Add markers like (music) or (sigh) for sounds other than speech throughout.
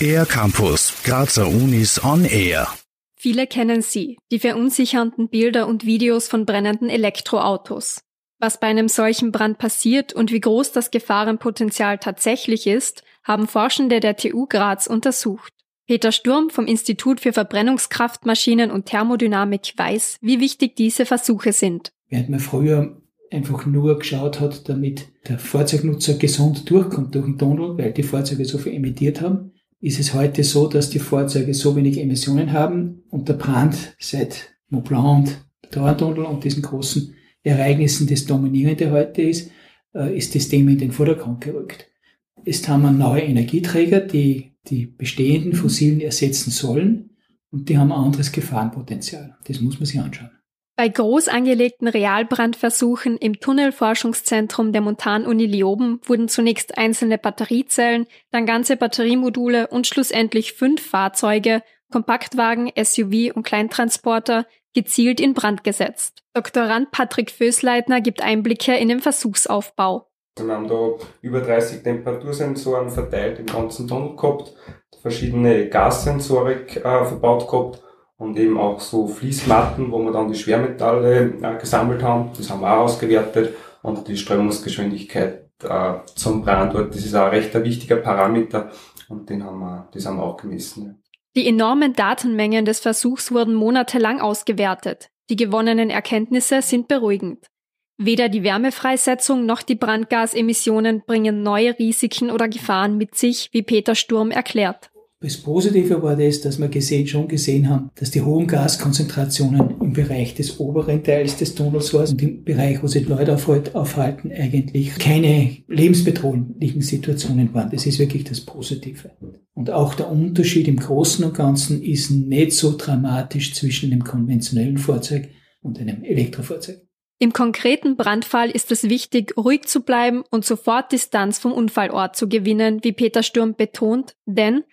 Air Campus, Grazer Unis on Air. Viele kennen sie, die verunsichernden Bilder und Videos von brennenden Elektroautos. Was bei einem solchen Brand passiert und wie groß das Gefahrenpotenzial tatsächlich ist, haben Forschende der TU Graz untersucht. Peter Sturm vom Institut für Verbrennungskraftmaschinen und Thermodynamik weiß, wie wichtig diese Versuche sind. Während man früher einfach nur geschaut hat, damit der Fahrzeugnutzer gesund durchkommt durch den Tunnel, weil die Fahrzeuge so viel emittiert haben, ist es heute so, dass die Fahrzeuge so wenig Emissionen haben und der Brand seit Mont Blanc und Dauertunnel und diesen großen Ereignissen das Dominierende heute ist, äh, ist das Thema in den Vordergrund gerückt. Jetzt haben wir neue Energieträger, die die bestehenden fossilen ersetzen sollen und die haben ein anderes Gefahrenpotenzial. Das muss man sich anschauen. Bei groß angelegten Realbrandversuchen im Tunnelforschungszentrum der Montanuni Lioben wurden zunächst einzelne Batteriezellen, dann ganze Batteriemodule und schlussendlich fünf Fahrzeuge, Kompaktwagen, SUV und Kleintransporter gezielt in Brand gesetzt. Doktorand Patrick Fösleitner gibt Einblicke in den Versuchsaufbau. Wir haben da über 30 Temperatursensoren verteilt im ganzen Tunnel gehabt, verschiedene Gassensorik äh, verbaut gehabt und eben auch so Fließmatten, wo wir dann die Schwermetalle äh, gesammelt haben. Das haben wir auch ausgewertet und die Strömungsgeschwindigkeit äh, zum Brandort. Das ist auch recht ein wichtiger Parameter und den haben wir, das haben wir auch gemessen. Die enormen Datenmengen des Versuchs wurden monatelang ausgewertet. Die gewonnenen Erkenntnisse sind beruhigend. Weder die Wärmefreisetzung noch die Brandgasemissionen bringen neue Risiken oder Gefahren mit sich, wie Peter Sturm erklärt. Das Positive war das, dass wir gesehen, schon gesehen haben, dass die hohen Gaskonzentrationen im Bereich des oberen Teils des Tunnels waren und im Bereich, wo sich Leute aufhalten, eigentlich keine lebensbedrohlichen Situationen waren. Das ist wirklich das Positive. Und auch der Unterschied im Großen und Ganzen ist nicht so dramatisch zwischen einem konventionellen Fahrzeug und einem Elektrofahrzeug. Im konkreten Brandfall ist es wichtig, ruhig zu bleiben und sofort Distanz vom Unfallort zu gewinnen, wie Peter Sturm betont, denn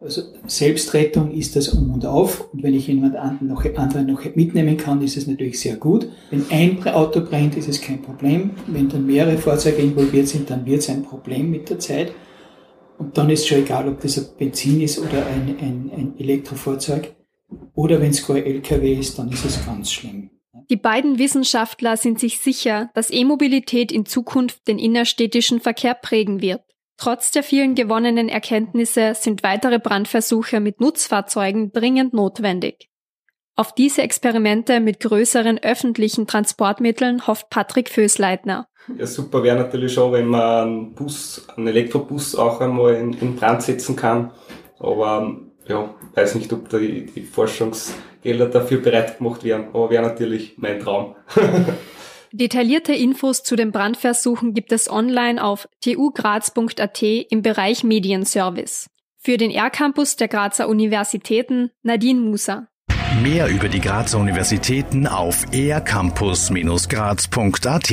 also Selbstrettung ist das Um und Auf. Und wenn ich jemand anderen noch, anderen noch mitnehmen kann, ist es natürlich sehr gut. Wenn ein Auto brennt, ist es kein Problem. Wenn dann mehrere Fahrzeuge involviert sind, dann wird es ein Problem mit der Zeit. Und dann ist schon egal, ob das ein Benzin ist oder ein, ein, ein Elektrofahrzeug. Oder wenn es gar LKW ist, dann ist es ganz schlimm. Die beiden Wissenschaftler sind sich sicher, dass E-Mobilität in Zukunft den innerstädtischen Verkehr prägen wird. Trotz der vielen gewonnenen Erkenntnisse sind weitere Brandversuche mit Nutzfahrzeugen dringend notwendig. Auf diese Experimente mit größeren öffentlichen Transportmitteln hofft Patrick Fösleitner. Ja, super wäre natürlich schon, wenn man einen Bus, einen Elektrobus auch einmal in, in Brand setzen kann. Aber ja, weiß nicht, ob die, die Forschungsgelder dafür bereit gemacht werden. Aber wäre natürlich mein Traum. (laughs) Detaillierte Infos zu den Brandversuchen gibt es online auf tugraz.at im Bereich Medienservice. Für den R-Campus der Grazer Universitäten Nadine Musa. Mehr über die Grazer Universitäten auf ercampus-graz.at